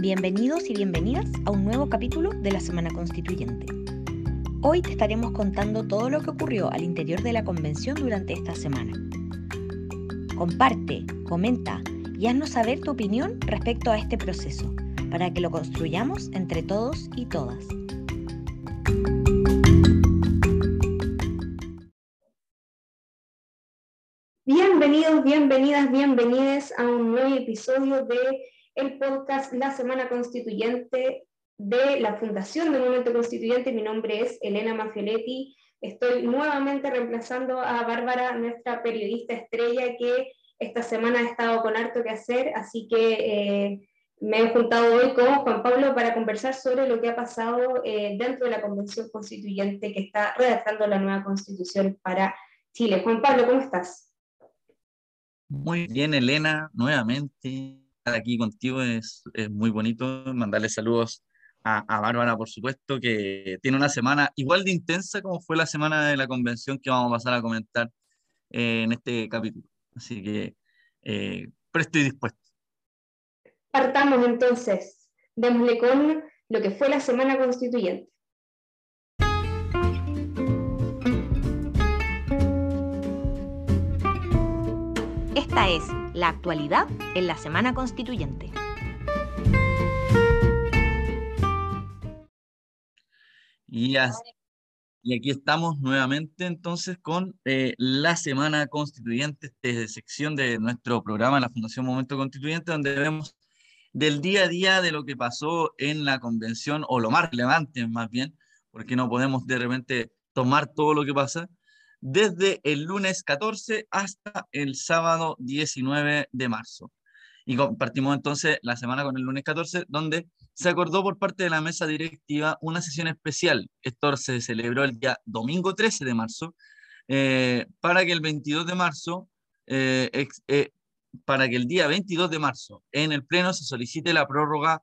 Bienvenidos y bienvenidas a un nuevo capítulo de la Semana Constituyente. Hoy te estaremos contando todo lo que ocurrió al interior de la convención durante esta semana. Comparte, comenta y haznos saber tu opinión respecto a este proceso, para que lo construyamos entre todos y todas. Bienvenidos, bienvenidas, bienvenidas a un nuevo episodio de el podcast La Semana Constituyente de la Fundación del Movimiento Constituyente. Mi nombre es Elena Mafioletti. Estoy nuevamente reemplazando a Bárbara, nuestra periodista estrella, que esta semana ha estado con harto que hacer, así que eh, me he juntado hoy con Juan Pablo para conversar sobre lo que ha pasado eh, dentro de la Convención Constituyente que está redactando la nueva Constitución para Chile. Juan Pablo, ¿cómo estás? Muy bien, Elena, nuevamente aquí contigo es, muy bonito. Mandarle saludos a, Bárbara, por supuesto, que tiene una semana igual de intensa como fue la semana de la convención que vamos a pasar a comentar eh, en este capítulo. Así que eh, presto dispuesto. Partamos entonces, démosle con lo que fue la semana constituyente. Esta es la actualidad en la Semana Constituyente. Y, aquí estamos nuevamente entonces con eh, la Semana Constituyente, esta sección de nuestro programa, la Fundación Momento Constituyente, donde vemos del día a día de lo que pasó en la convención, o lo más relevante más bien, porque no podemos de repente tomar todo lo que pasa, desde el lunes 14 hasta el sábado 19 de marzo. Y compartimos entonces la semana con el lunes 14, donde se acordó por parte de la mesa directiva una sesión especial. Esto se celebró el día domingo 13 de marzo, eh, para que el 22 de marzo, eh, eh, para que el día 22 de marzo en el Pleno se solicite la prórroga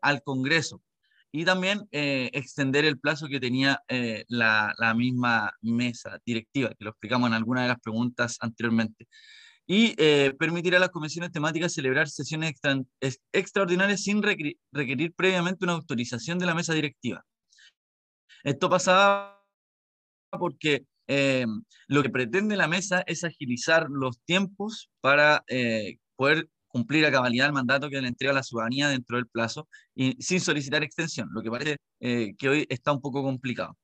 al Congreso y también eh, extender el plazo que tenía eh, la, misma mesa directiva, que lo explicamos en alguna de las preguntas anteriormente, y eh, permitir a las comisiones temáticas celebrar sesiones extraordinarias sin requerir, previamente una autorización de la mesa directiva. Esto pasaba porque lo que pretende la mesa es agilizar los tiempos para poder cumplir a cabalidad el mandato que le entrega la ciudadanía dentro del plazo y sin solicitar extensión, lo que parece eh, que hoy está un poco complicado.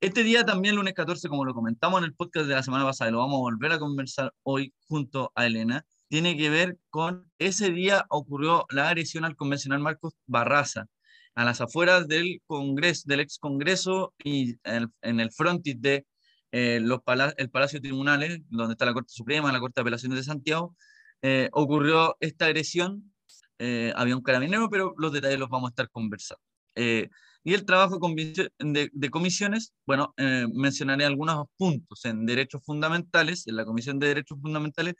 Este día también, lunes 14, como lo comentamos en el podcast de la semana pasada, y lo vamos a volver a conversar hoy junto a Elena, tiene que ver con ese día ocurrió la agresión al convencional Marcos Barraza, a las afueras del Congreso, del ex Congreso y en, el frontis de eh, los el Palacio de Tribunales, donde está la Corte Suprema, la Corte de Apelaciones de Santiago, eh, ocurrió esta agresión. Eh, había un carabinero, pero los detalles los vamos a estar conversando. Eh, y el trabajo de, de comisiones, bueno, mencionaré algunos puntos en derechos fundamentales, en la Comisión de Derechos Fundamentales,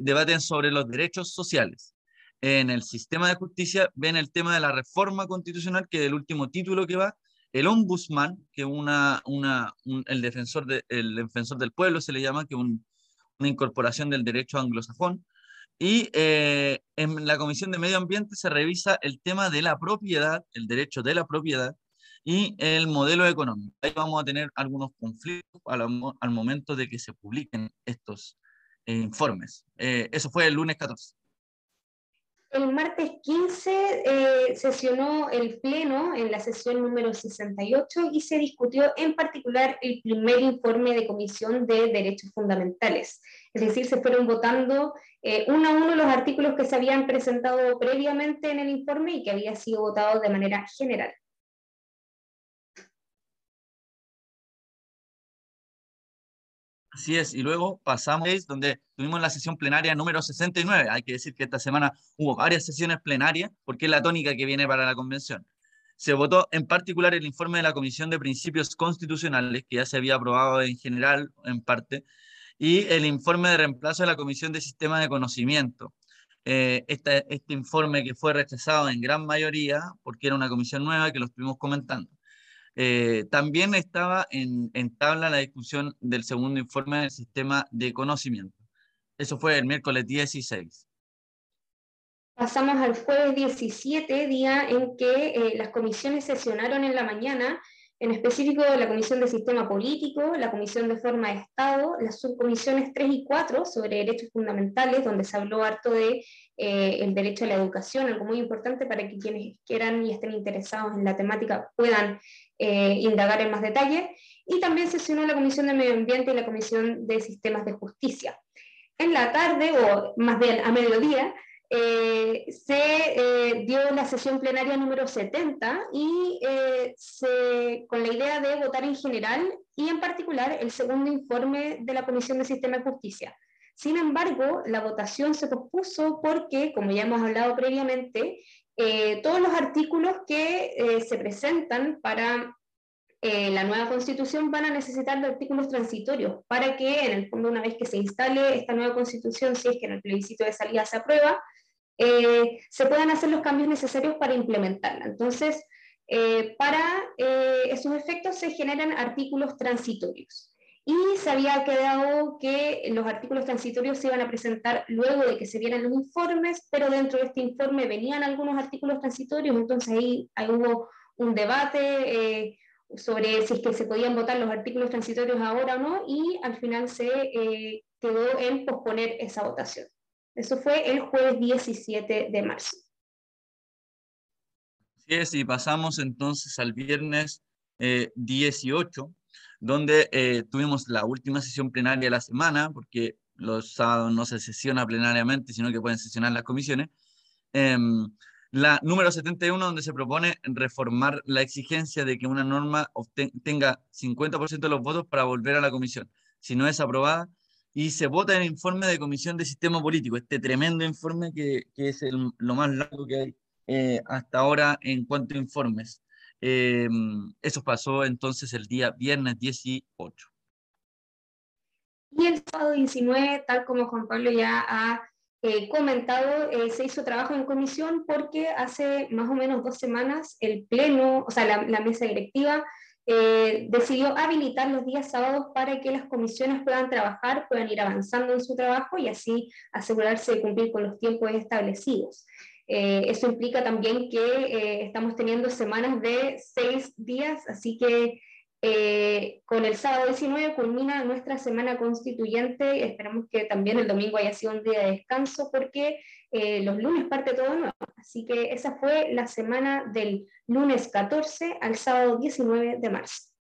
debaten sobre los derechos sociales. En el sistema de justicia ven el tema de la reforma constitucional, que es el último título que va, el ombudsman, que una, una, el, defensor de, el defensor del pueblo se le llama, que un, una incorporación del derecho anglosajón. Y eh, en la Comisión de Medio Ambiente se revisa el tema de la propiedad, el derecho de la propiedad y el modelo económico. Ahí vamos a tener algunos conflictos al, momento de que se publiquen estos eh, informes. Eh, eso fue el lunes 14. El martes 15 eh, sesionó el Pleno en la sesión número 68 y se discutió en particular el primer informe de Comisión de Derechos Fundamentales. Es decir, se fueron votando eh, uno a uno los artículos que se habían presentado previamente en el informe y que había sido votado de manera general. Así es, y luego pasamos donde tuvimos la sesión plenaria número 69. Hay que decir que esta semana hubo varias sesiones plenarias, porque es la tónica que viene para la convención. Se votó en particular el informe de la Comisión de Principios Constitucionales, que ya se había aprobado en general, en parte, y el informe de reemplazo de la Comisión de Sistema de Conocimiento. Eh, este, este informe que fue rechazado en gran mayoría, porque era una comisión nueva que lo estuvimos comentando. Eh, también estaba en, tabla la discusión del segundo informe del sistema de conocimiento. Eso fue el miércoles 16. Pasamos al jueves 17, día en que eh, las comisiones sesionaron en la mañana, en específico la Comisión de Sistema Político, la Comisión de Forma de Estado, las subcomisiones 3 y 4 sobre derechos fundamentales, donde se habló harto de eh, el derecho a la educación, algo muy importante para que quienes quieran y estén interesados en la temática puedan eh, indagar en más detalle. Y también sesionó la Comisión de Medio Ambiente y la Comisión de Sistemas de Justicia. En la tarde, o más bien a mediodía, eh, se eh, dio la sesión plenaria número 70 y eh, se, con la idea de votar en general y en particular el segundo informe de la Comisión de Sistema de Justicia. Sin embargo, la votación se pospuso porque, como ya hemos hablado previamente, todos los artículos que se presentan para la nueva constitución van a necesitar de artículos transitorios para que, en el fondo, una vez que se instale esta nueva constitución, si es que en el plebiscito de salida se aprueba, eh, se puedan hacer los cambios necesarios para implementarla. Entonces, eh, para eh, esos efectos se generan artículos transitorios. Y se había quedado que los artículos transitorios se iban a presentar luego de que se vieran los informes, pero dentro de este informe venían algunos artículos transitorios, entonces ahí, hubo un debate sobre si es que se podían votar los artículos transitorios ahora o no, y al final se quedó en posponer esa votación. Eso fue el jueves 17 de marzo. Sí, es, y pasamos entonces al viernes 18, eh, donde eh, tuvimos la última sesión plenaria de la semana, porque los sábados no se sesiona plenariamente, sino que pueden sesionar las comisiones. Em, la número 71, donde se propone reformar la exigencia de que una norma tenga 50% de los votos para volver a la comisión. Si no es aprobada, y se vota el informe de Comisión de Sistema Político, este tremendo informe que, es lo más largo que hay eh, hasta ahora en cuanto a informes. Eh, eso pasó entonces el día viernes 18. Y el sábado 19, tal como Juan Pablo ya ha eh, comentado, se hizo trabajo en comisión porque hace más o menos dos semanas el Pleno, o sea, la, mesa directiva, eh, decidió habilitar los días sábados para que las comisiones puedan trabajar, puedan ir avanzando en su trabajo y así asegurarse de cumplir con los tiempos establecidos. Eh, eso implica también que eh, estamos teniendo semanas de seis días, así que con el sábado 19 culmina nuestra semana constituyente. Esperamos que también el domingo haya sido un día de descanso porque eh, los lunes parte todo nuevo. Así que esa fue la semana del lunes 14 al sábado 19 de marzo.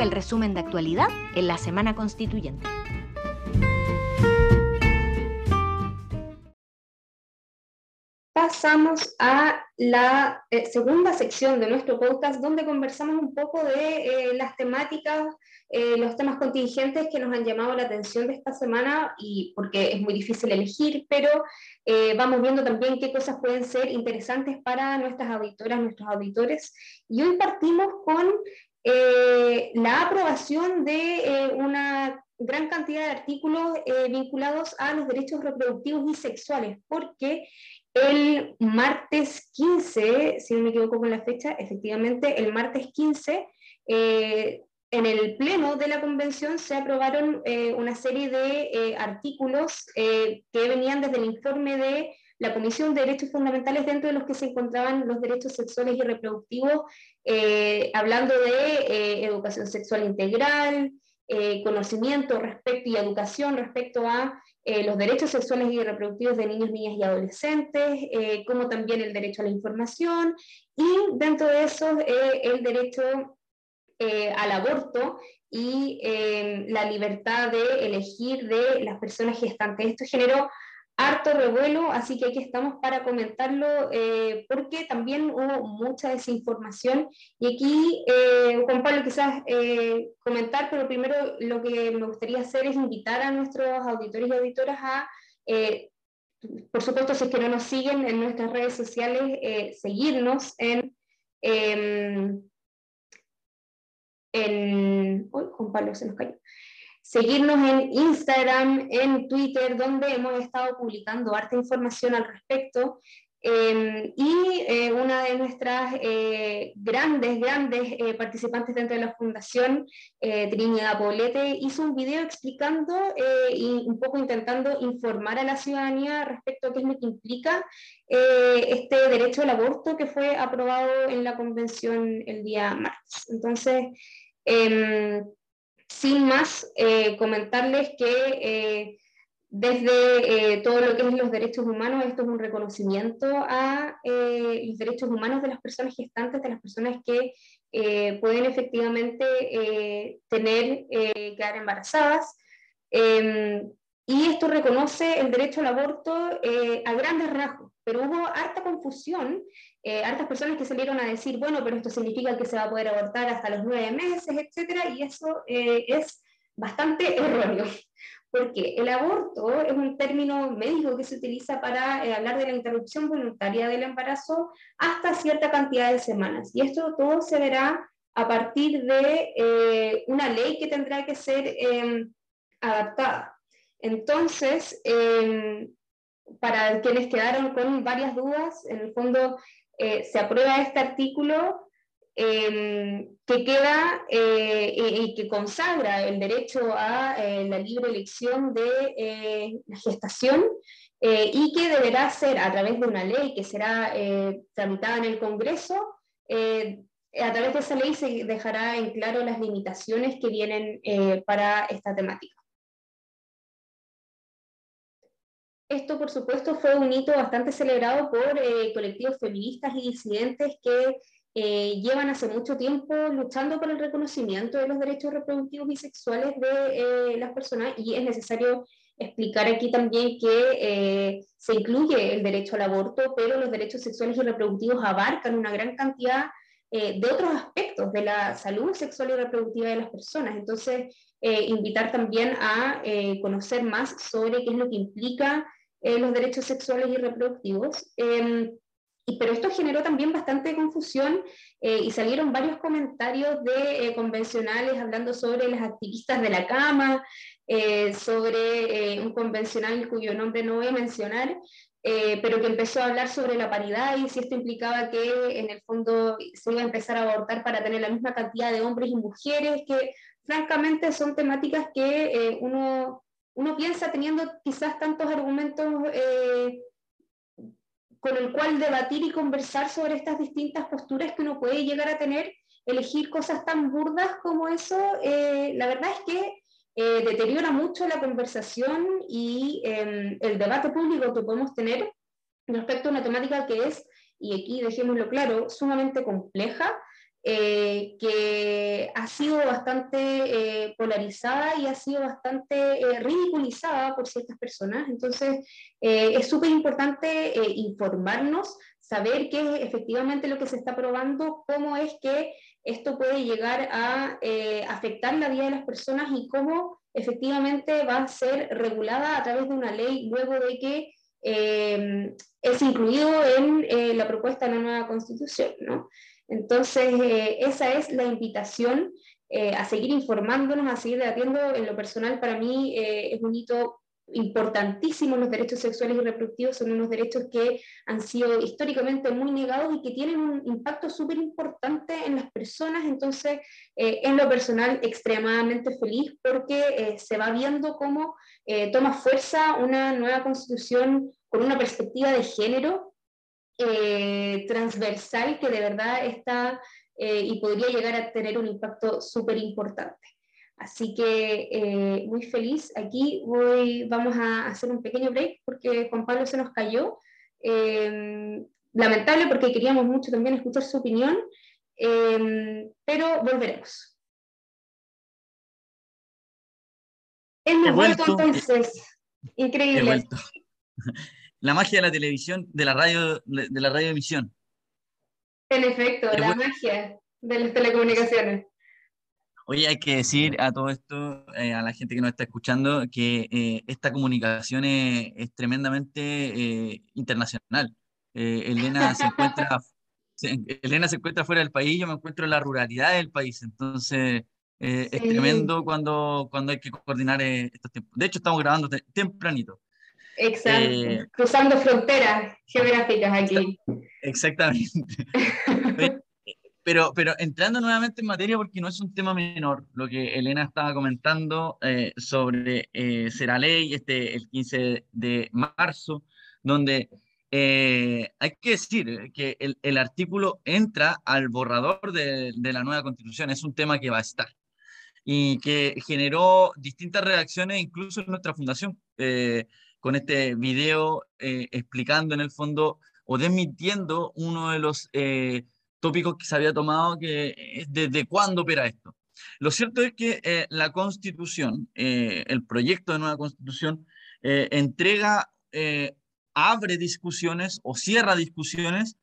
El resumen de actualidad en la Semana Constituyente. pasamos a la eh, segunda sección de nuestro podcast, donde conversamos un poco de eh, las temáticas, eh, los temas contingentes que nos han llamado la atención de esta semana, y porque es muy difícil elegir, pero vamos viendo también qué cosas pueden ser interesantes para nuestras auditoras, nuestros auditores. Y hoy partimos con la aprobación de una gran cantidad de artículos vinculados a los derechos reproductivos y sexuales, porque el martes 15, si no me equivoco con la fecha, efectivamente, el martes 15, eh, en el pleno de la convención se aprobaron eh, una serie de eh, artículos que venían desde el informe de la Comisión de Derechos Fundamentales, dentro de los que se encontraban los derechos sexuales y reproductivos, hablando de educación sexual integral, conocimiento respecto y educación respecto a eh, los derechos sexuales y reproductivos de niños, niñas y adolescentes, eh, como también el derecho a la información y dentro de eso eh, el derecho al aborto y la libertad de elegir de las personas gestantes. Esto generó harto revuelo, así que aquí estamos para comentarlo, eh, porque también hubo mucha desinformación. Y aquí, eh, Juan Pablo, quizás eh, comentar, pero primero lo que me gustaría hacer es invitar a nuestros auditores y auditoras a, por supuesto, si es que no nos siguen en nuestras redes sociales, seguirnos en... Em, en uy, Juan Pablo se nos cayó seguirnos en Instagram, en Twitter, donde hemos estado publicando harta información al respecto. Em, y eh, una de nuestras eh, grandes, grandes eh, participantes dentro de la fundación, Trinidad Poblete, hizo un video explicando y un poco intentando informar a la ciudadanía respecto a qué es lo que implica este derecho al aborto que fue aprobado en la convención el día martes. Entonces, em, sin más, comentarles que desde eh, todo lo que es los derechos humanos, esto es un reconocimiento a eh, los derechos humanos de las personas gestantes, de las personas que eh, pueden efectivamente tener, quedar embarazadas. Em, y esto reconoce el derecho al aborto a grandes rasgos, pero hubo harta confusión, hartas personas que salieron a decir, bueno, pero esto significa que se va a poder abortar hasta los nueve meses, etcétera, y eso es bastante erróneo porque el aborto es un término médico que se utiliza para eh, hablar de la interrupción voluntaria del embarazo hasta cierta cantidad de semanas. Y esto todo se verá a partir de eh, una ley que tendrá que ser em, adaptada. Entonces, em, para quienes quedaron con varias dudas, en el fondo eh, se aprueba este artículo Em, que queda eh, y, que consagra el derecho a eh, la libre elección de la gestación y que deberá ser a través de una ley que será tramitada en el Congreso. a través de esa ley se dejará en claro las limitaciones que vienen para esta temática. Esto, por supuesto, fue un hito bastante celebrado por colectivos feministas y disidentes que eh, llevan hace mucho tiempo luchando por el reconocimiento de los derechos reproductivos y sexuales de eh, las personas y es necesario explicar aquí también que eh, se incluye el derecho al aborto, pero los derechos sexuales y reproductivos abarcan una gran cantidad de otros aspectos de la salud sexual y reproductiva de las personas. Entonces, invitar también a conocer más sobre qué es lo que implica los derechos sexuales y reproductivos. Em, pero esto generó también bastante confusión eh, y salieron varios comentarios de eh, convencionales hablando sobre las activistas de la cama, eh, sobre un convencional cuyo nombre no voy a mencionar, pero que empezó a hablar sobre la paridad y si esto implicaba que en el fondo se iba a empezar a abortar para tener la misma cantidad de hombres y mujeres, que francamente son temáticas que uno, uno piensa teniendo quizás tantos argumentos con el cual debatir y conversar sobre estas distintas posturas que uno puede llegar a tener, elegir cosas tan burdas como eso, eh, la verdad es que eh, deteriora mucho la conversación y em, el debate público que podemos tener respecto a una temática que es, y aquí dejémoslo claro, sumamente compleja, eh, que ha sido bastante eh, polarizada y ha sido bastante eh, ridiculizada por ciertas personas. Entonces, es súper importante informarnos, saber qué es efectivamente lo que se está probando, cómo es que esto puede llegar a afectar la vida de las personas y cómo efectivamente va a ser regulada a través de una ley luego de que es incluido en la propuesta de la nueva constitución. ¿no? Entonces, eh, esa es la invitación eh, a seguir informándonos, a seguir debatiendo. En lo personal, para mí eh, es un hito importantísimo. Los derechos sexuales y reproductivos son unos derechos que han sido históricamente muy negados y que tienen un impacto súper importante en las personas. Entonces, en lo personal, extremadamente feliz porque se va viendo cómo toma fuerza una nueva constitución con una perspectiva de género eh, transversal que de verdad está eh, y podría llegar a tener un impacto súper importante. Así que eh, muy feliz. Aquí voy, vamos a hacer un pequeño break porque Juan Pablo se nos cayó. lamentable porque queríamos mucho también escuchar su opinión, pero volveremos. Hemos vuelto entonces. Increíble. La magia de la televisión, de la radio, de la radioemisión. En efecto, la magia de las telecomunicaciones. Oye, hay que decir a todo esto, eh, a la gente que nos está escuchando, que eh, esta comunicación es, tremendamente eh, internacional. Elena se encuentra Elena se encuentra fuera del país, yo me encuentro en la ruralidad del país, entonces es tremendo cuando, cuando hay que coordinar estos tiempos. De hecho, estamos grabando tempranito. Exacto, cruzando fronteras geográficas aquí. Exactamente. pero, pero entrando nuevamente en materia, porque no es un tema menor, lo que Elena estaba comentando sobre Será Ley, este, el 15 de marzo, donde eh, hay que decir que el, el, artículo entra al borrador de, de, la nueva constitución, es un tema que va a estar y que generó distintas reacciones incluso en nuestra fundación, eh, con este video eh, explicando en el fondo o desmintiendo uno de los tópicos que se había tomado, que es desde cuándo opera esto. Lo cierto es que la constitución, el proyecto de nueva constitución, entrega abre discusiones o cierra discusiones,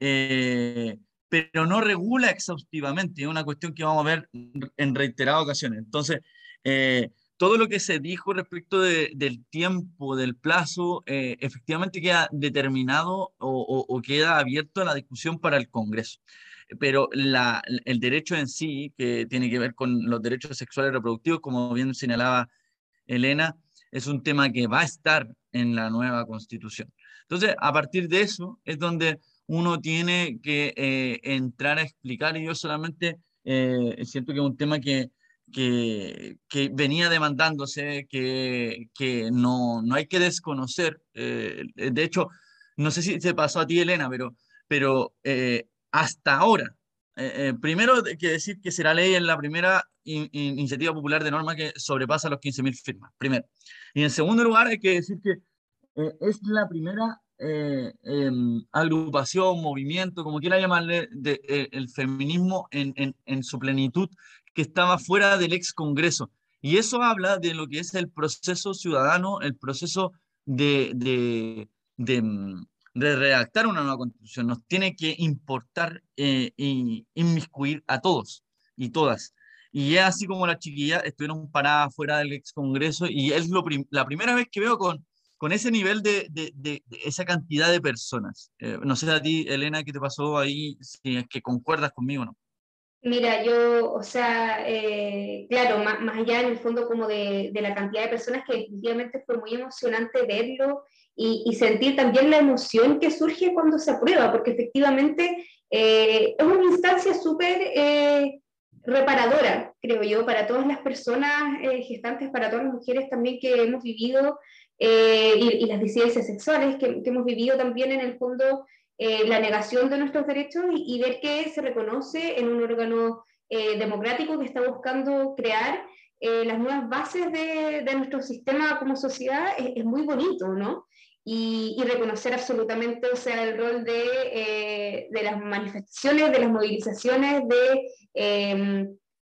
eh, pero no regula exhaustivamente. Es una cuestión que vamos a ver en reiteradas ocasiones. Entonces, eh, todo lo que se dijo respecto del tiempo, del plazo, eh, efectivamente queda determinado o, queda abierto a la discusión para el Congreso. Pero la, el derecho en sí, que tiene que ver con los derechos sexuales y reproductivos, como bien señalaba Elena, es un tema que va a estar en la nueva constitución. Entonces, a partir de eso es donde uno tiene que eh, entrar a explicar y yo solamente eh, siento que es un tema que, que, que venía demandándose, que, que no, no, hay que desconocer. Eh, de hecho, no sé si se pasó a ti, Elena, pero, pero hasta ahora, primero hay que decir que será ley en la primera iniciativa popular de norma que sobrepasa los 15.000 firmas, primero. Y en segundo lugar, hay que decir que eh, es la primera eh, em, agrupación, movimiento, como quiera llamarle, de, eh, el feminismo en, en, en, su plenitud que estaba fuera del ex Congreso. Y eso habla de lo que es el proceso ciudadano, el proceso de, de, de, mm, de redactar una nueva constitución. Nos tiene que importar y inmiscuir a todos y todas. Y es así como las chiquillas estuvieron paradas fuera del ex Congreso y es lo la primera vez que veo con, con ese nivel de, de, de, esa cantidad de personas. Eh, no sé a ti, Elena, qué te pasó ahí, si es que concuerdas conmigo o no. Mira, yo, o sea, eh, claro, más, más, allá en el fondo como de, de, la cantidad de personas que definitivamente fue muy emocionante verlo y, y sentir también la emoción que surge cuando se aprueba, porque efectivamente eh, es una instancia súper eh, reparadora, creo yo, para todas las personas gestantes, para todas las mujeres también que hemos vivido, y, las disidencias sexuales que, hemos vivido también en el fondo eh, la negación de nuestros derechos y, ver que se reconoce en un órgano democrático que está buscando crear las nuevas bases de, de, nuestro sistema como sociedad, es, muy bonito, ¿no? Y, reconocer absolutamente, o sea, el rol de, eh, de las manifestaciones, de las movilizaciones, de eh,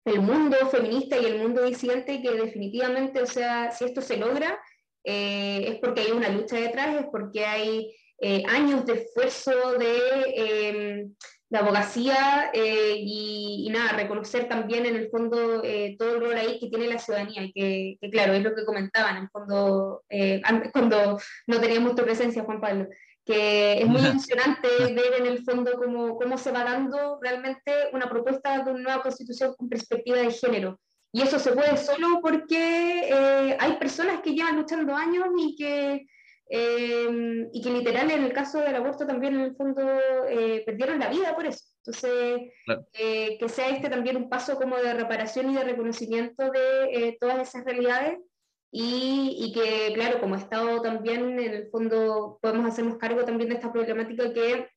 el mundo feminista y el mundo disidente, que definitivamente, o sea, si esto se logra, eh, es porque hay una lucha detrás, es porque hay eh, años de esfuerzo de la abogacía eh, y, y, nada, reconocer también en el fondo eh, todo el rol ahí que tiene la ciudadanía, y que, que claro, es lo que comentaban en el fondo, eh, antes, cuando no teníamos tu presencia, Juan Pablo, que es muy emocionante ver en el fondo cómo, cómo se va dando realmente una propuesta de una nueva constitución con perspectiva de género. Y eso se puede solo porque hay personas que llevan luchando años y que eh, y que literal en el caso del aborto también en el fondo eh, perdieron la vida por eso. Entonces, claro. eh, que sea este también un paso como de reparación y de reconocimiento de eh, todas esas realidades y, y, que, claro, como Estado también en el fondo podemos hacernos cargo también de esta problemática que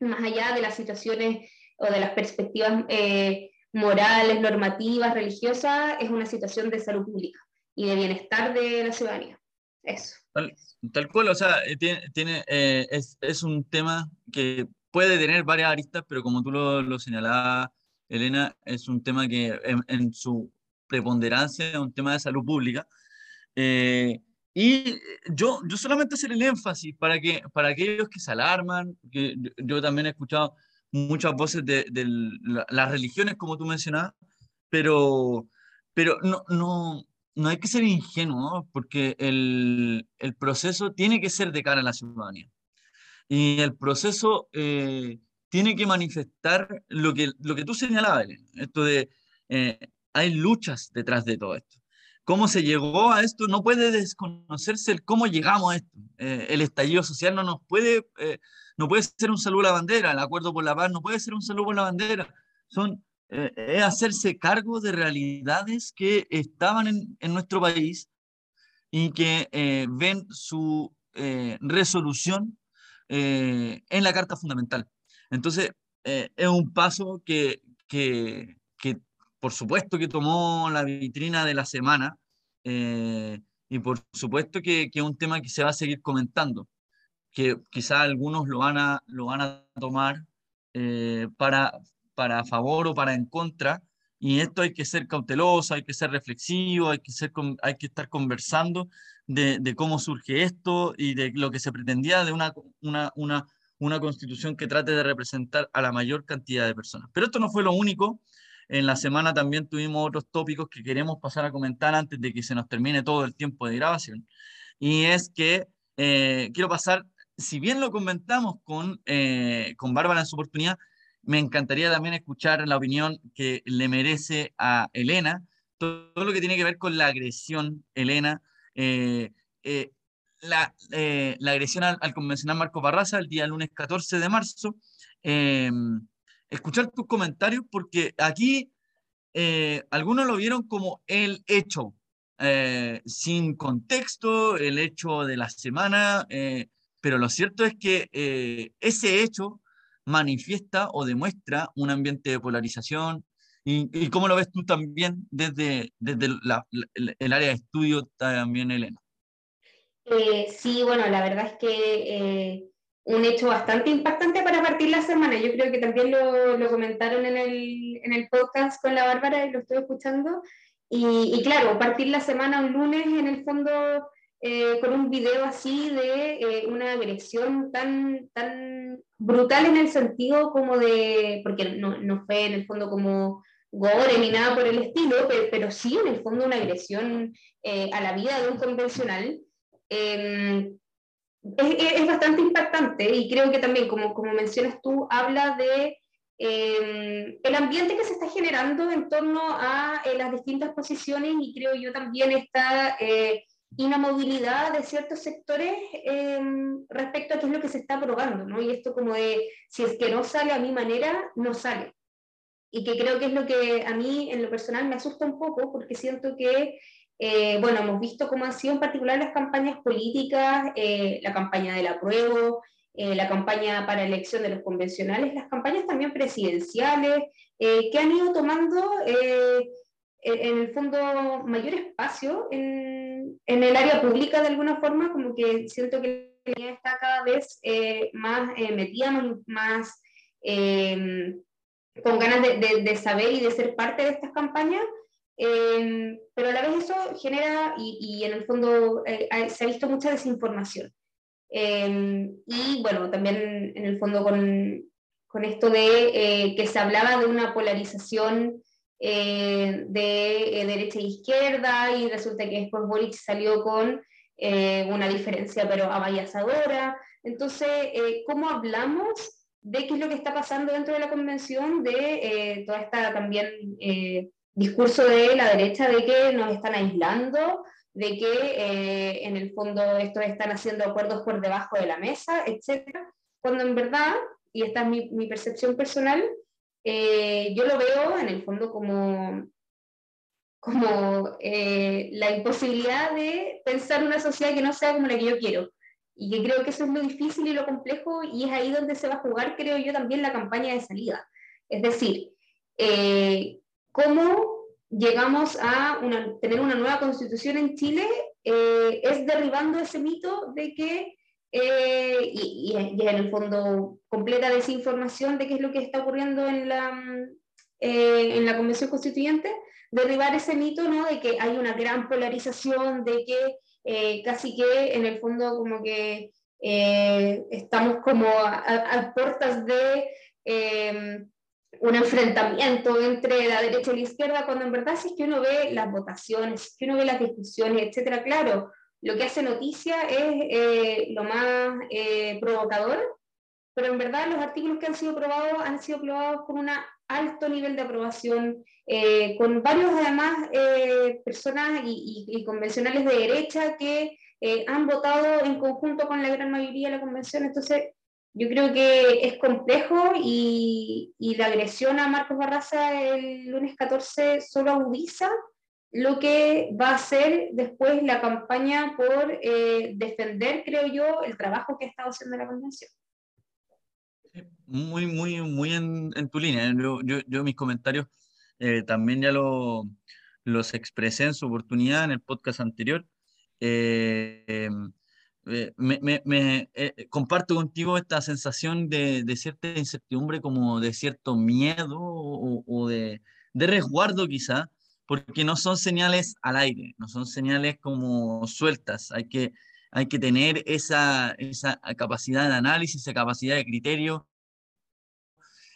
más allá de las situaciones o de las perspectivas morales, normativas, religiosas, es una situación de salud pública y de bienestar de la ciudadanía. Eso. Tal cual, o sea, eh, tiene, tiene eh, es, es, un tema que puede tener varias aristas, pero como tú lo, lo señalabas, Elena, es un tema que en, en, su preponderancia es un tema de salud pública. Eh, y yo, yo solamente hacer el énfasis para, que, para aquellos que se alarman, que yo, yo también he escuchado muchas voces de, de la, las religiones, como tú mencionabas, pero, pero no, no, no hay que ser ingenuo, porque el, el, proceso tiene que ser de cara a la ciudadanía. Y el proceso eh, tiene que manifestar lo que, lo que tú señalabas, esto de, eh, hay luchas detrás de todo esto. cómo se llegó a esto, no puede desconocerse el cómo llegamos a esto. Eh, el estallido social no nos puede, eh, no puede ser un saludo a la bandera, el acuerdo por la paz no puede ser un saludo por la bandera. Son, eh, es hacerse cargo de realidades que estaban en, en nuestro país y que ven su resolución en la Carta Fundamental. Entonces, es un paso que, que, que por supuesto que tomó la vitrina de la semana eh, y por supuesto que, es un tema que se va a seguir comentando, que quizás algunos lo van a, lo van a tomar eh, para, para favor o para en contra, y esto hay que ser cauteloso, hay que ser reflexivo, hay que, ser, hay que estar conversando de, de, cómo surge esto y de lo que se pretendía de una, una, una, una constitución que trate de representar a la mayor cantidad de personas. Pero esto no fue lo único. En la semana también tuvimos otros tópicos que queremos pasar a comentar antes de que se nos termine todo el tiempo de grabación. Y es que eh, quiero pasar, si bien lo comentamos con, eh, con Bárbara en su oportunidad, me encantaría también escuchar la opinión que le merece a Elena, todo, lo que tiene que ver con la agresión, Elena, eh, la, la, agresión al, al, convencional Marco Barraza el día lunes 14 de marzo. Escuchar tus comentarios porque aquí eh, algunos lo vieron como el hecho, eh, sin contexto, el hecho de la semana, eh, pero lo cierto es que ese hecho manifiesta o demuestra un ambiente de polarización. ¿Y, cómo lo ves tú también desde, desde el área de estudio también, Elena? sí, bueno, la verdad es que un hecho bastante impactante para partir la semana. Yo creo que también lo, comentaron en el, en el, podcast con la Bárbara y lo estoy escuchando. Y, y, claro, partir la semana un lunes en el fondo eh, con un video así de eh, una agresión tan, tan brutal en el sentido como de, porque no, no, fue en el fondo como gore ni nada por el estilo, pero, pero sí en el fondo una agresión eh, a la vida de un convencional. Em, es, bastante impactante y creo que también, como, como mencionas tú, habla de eh, el ambiente que se está generando en torno a las distintas posiciones y creo yo también esta eh, inamovilidad de ciertos sectores respecto a qué es lo que se está aprobando, ¿no? Y esto como de, si es que no sale a mi manera, no sale. Y que creo que es lo que a mí en lo personal me asusta un poco porque siento que eh, bueno, hemos visto cómo han sido en particular las campañas políticas, eh, la campaña del apruebo, eh, la campaña para elección de los convencionales, las campañas también presidenciales, que han ido tomando en el fondo mayor espacio en, en, el área pública de alguna forma, como que siento que está cada vez más metida, más, con ganas de, de, de saber y de ser parte de estas campañas. Em, pero a la vez eso genera, y, en el fondo eh, se ha visto mucha desinformación. Em, y bueno, también en el fondo con, con esto de eh, que se hablaba de una polarización eh, de derecha e izquierda y resulta que después Boric salió con una diferencia pero avallasadora. Entonces, ¿cómo hablamos de qué es lo que está pasando dentro de la convención, de toda esta también discurso de la derecha de que nos están aislando, de que eh, en el fondo estos están haciendo acuerdos por debajo de la mesa, etc. Cuando en verdad, y esta es mi percepción personal, eh, yo lo veo en el fondo como, como eh, la imposibilidad de pensar una sociedad que no sea como la que yo quiero. Y que creo que eso es lo difícil y lo complejo, y es ahí donde se va a jugar, creo yo, también la campaña de salida. Es decir, cómo llegamos a tener una nueva constitución en Chile eh, es derribando ese mito de que, eh, y, en el fondo completa desinformación de qué es lo que está ocurriendo en la, eh, en la Convención Constituyente, derribar ese mito ¿no? de que hay una gran polarización, de que casi que en el fondo como que estamos como a puertas de un enfrentamiento entre la derecha y la izquierda, cuando en verdad si es que uno ve las votaciones, que uno ve las discusiones, etcétera, claro, lo que hace noticia es eh, lo más eh, provocador, pero en verdad los artículos que han sido aprobados han sido aprobados con un alto nivel de aprobación, eh, con varios además eh, personas y, convencionales de derecha que eh, han votado en conjunto con la gran mayoría de la convención. Entonces, yo creo que es complejo y, y la agresión a Marcos Barraza el lunes 14 solo agudiza lo que va a ser después la campaña por defender, creo yo, el trabajo que ha estado haciendo la convención. Muy, muy, muy en, en tu línea. Yo, yo, yo mis comentarios eh, también ya lo, los expresé en su oportunidad en el podcast anterior. Eh, em, eh, me, me, me comparto contigo esta sensación de, de, cierta incertidumbre, como de cierto miedo o, o de, de, resguardo quizá, porque no son señales al aire, no son señales como sueltas. Hay que, hay que tener esa, esa capacidad de análisis, esa capacidad de criterio.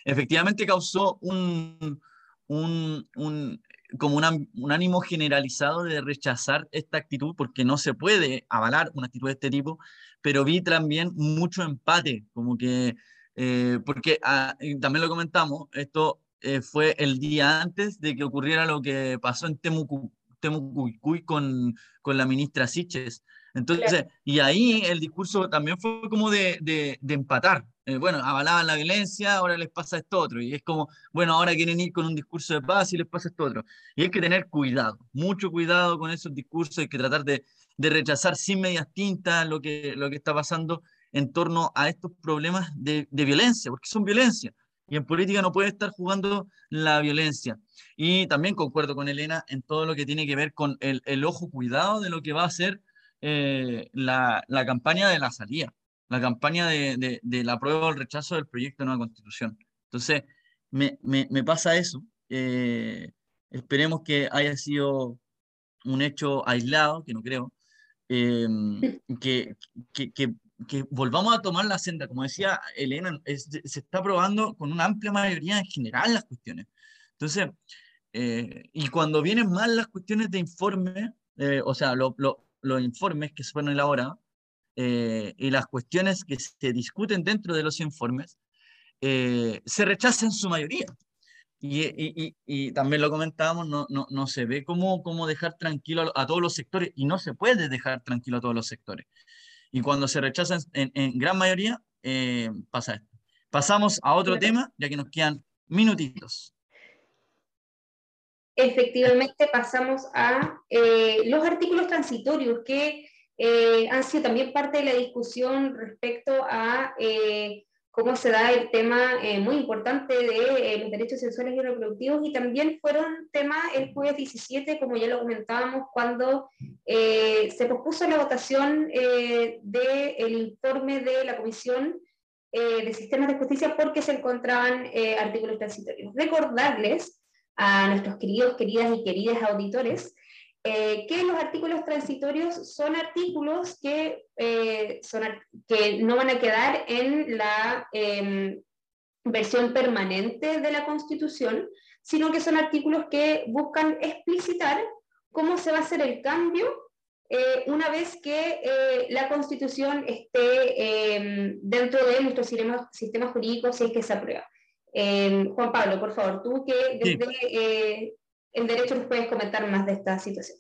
Efectivamente causó un, un, un como un ánimo generalizado de rechazar esta actitud porque no se puede avalar una actitud de este tipo, pero vi también mucho empate, como que, eh, porque ah, también lo comentamos, esto eh, fue el día antes de que ocurriera lo que pasó en Temucuicuy con, con la ministra Siches, entonces, y ahí el discurso también fue como de, de, empatar. Eh, bueno, avalaban la violencia, ahora les pasa esto otro. Y es como, bueno, ahora quieren ir con un discurso de paz y les pasa esto otro. Y hay que tener cuidado, mucho cuidado con esos discursos, hay que tratar de, de rechazar sin medias tintas lo que, lo que está pasando en torno a estos problemas de, de violencia, porque son violencia. Y en política no puede estar jugando la violencia. Y también concuerdo con Elena en todo lo que tiene que ver con el, el ojo cuidado de lo que va a ser eh, la, la, campaña de la salida, la campaña de, de, de la prueba o el rechazo del proyecto de nueva constitución. Entonces, me, me, pasa eso. Eh, esperemos que haya sido un hecho aislado, que no creo, eh, que, que, que, volvamos a tomar la senda. Como decía Elena, se está probando con una amplia mayoría en general las cuestiones. Entonces, eh, y cuando vienen mal las cuestiones de informe, eh, o sea, lo, lo, los informes que se fueron elaborados eh, y las cuestiones que se discuten dentro de los informes eh, se rechazan en su mayoría. Y, y, y, también lo comentábamos, no, no, no se ve cómo, cómo dejar tranquilo a, todos los sectores y no se puede dejar tranquilo a todos los sectores. Y cuando se rechazan en, en gran mayoría, eh, pasa esto. Pasamos a otro tema, ya que nos quedan minutitos efectivamente pasamos a eh, los artículos transitorios que eh, han sido también parte de la discusión respecto a eh, cómo se da el tema muy importante de los derechos sexuales y reproductivos y también fueron tema el jueves 17, como ya lo comentábamos, cuando se pospuso la votación del informe de la Comisión de Sistemas de Justicia porque se encontraban artículos transitorios. Recordarles a nuestros queridos, queridas y queridas auditores, eh, que los artículos transitorios son artículos que, eh, son, que no van a quedar en la em, versión permanente de la Constitución, sino que son artículos que buscan explicitar cómo se va a hacer el cambio eh, una vez que la Constitución esté em, dentro de nuestro sistema, sistema jurídico, si es que se aprueba. Eh, Juan Pablo, por favor, tú que desde eh, el derecho nos puedes comentar más de esta situación.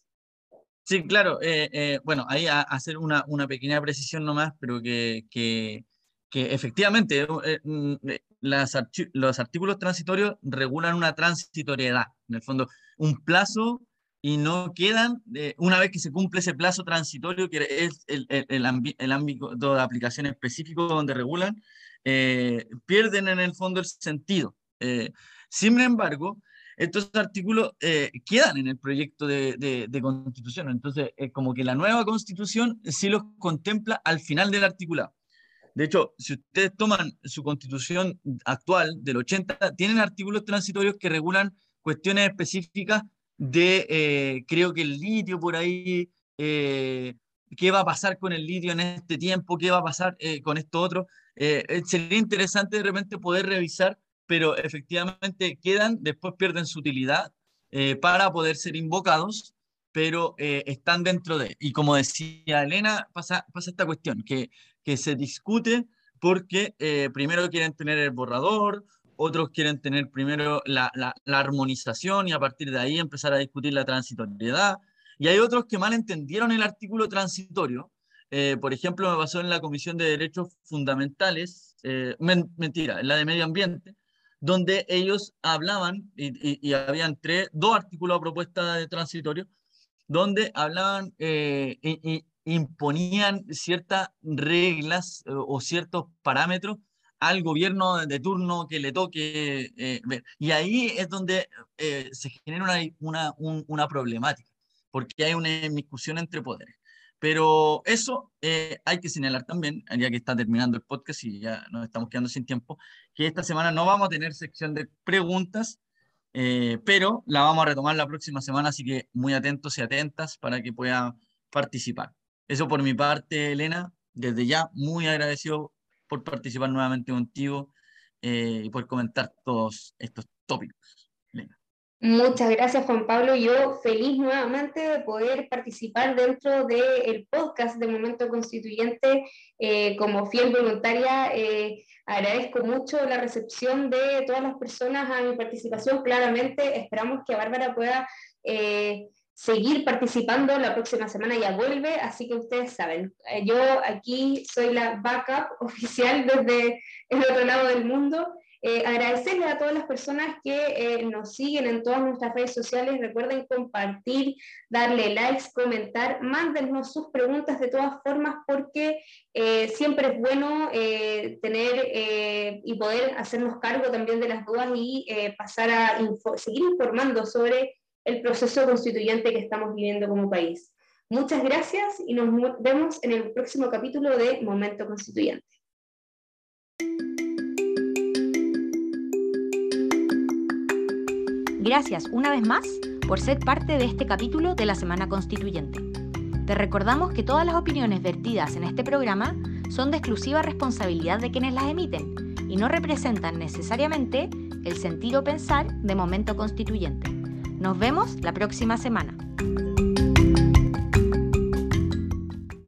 Sí, claro. Eh, bueno, ahí a, hacer una, una, pequeña precisión nomás, pero que, que, que efectivamente mm, las los artículos transitorios regulan una transitoriedad, en el fondo, un plazo y no quedan, una vez que se cumple ese plazo transitorio, que es el, el, el, el ámbito de aplicación específico donde regulan, eh, pierden en el fondo el sentido. Eh, sin embargo, estos artículos eh, quedan en el proyecto de, de, constitución. Entonces, como que la nueva constitución sí los contempla al final del articulado. De hecho, si ustedes toman su constitución actual del 80, tienen artículos transitorios que regulan cuestiones específicas de, creo que el litio por ahí, qué va a pasar con el litio en este tiempo, qué va a pasar con esto otro. Eh, eh, sería interesante de repente poder revisar, pero efectivamente quedan, después pierden su utilidad eh, para poder ser invocados, pero están dentro de. Y como decía Elena, pasa, pasa esta cuestión, que, que se discute porque eh, primero quieren tener el borrador, otros quieren tener primero la, armonización y a partir de ahí empezar a discutir la transitoriedad. Y hay otros que mal entendieron el artículo transitorio. Eh, por ejemplo, me pasó en la Comisión de Derechos Fundamentales, eh, mentira, en la de Medio Ambiente, donde ellos hablaban, y, habían tres, dos artículos a propuesta de transitorio, donde hablaban eh, y, imponían ciertas reglas o ciertos parámetros al gobierno de turno que le toque eh. Y ahí es donde eh, se genera una, una, una, problemática, porque hay una discusión entre poderes. Pero eso eh, hay que señalar también, ya que está terminando el podcast y ya nos estamos quedando sin tiempo, que esta semana no vamos a tener sección de preguntas, pero la vamos a retomar la próxima semana, así que muy atentos y atentas para que puedan participar. Eso por mi parte, Elena, desde ya muy agradecido por participar nuevamente contigo eh, y por comentar todos estos tópicos. Muchas gracias Juan Pablo. Yo feliz nuevamente de poder participar dentro del podcast de Momento Constituyente eh, como fiel voluntaria. Eh, agradezco mucho la recepción de todas las personas a mi participación. Claramente esperamos que Bárbara pueda seguir participando. La próxima semana ya vuelve, así que ustedes saben, eh, yo aquí soy la backup oficial desde el otro lado del mundo. Eh, agradecerle a todas las personas que eh, nos siguen en todas nuestras redes sociales. Recuerden compartir, darle likes, comentar, mándennos sus preguntas de todas formas porque siempre es bueno tener y poder hacernos cargo también de las dudas y pasar a seguir informando sobre el proceso constituyente que estamos viviendo como país. Muchas gracias y nos vemos en el próximo capítulo de Momento Constituyente. Gracias una vez más por ser parte de este capítulo de la Semana Constituyente. Te recordamos que todas las opiniones vertidas en este programa son de exclusiva responsabilidad de quienes las emiten y no representan necesariamente el sentir o pensar de Momento Constituyente. Nos vemos la próxima semana.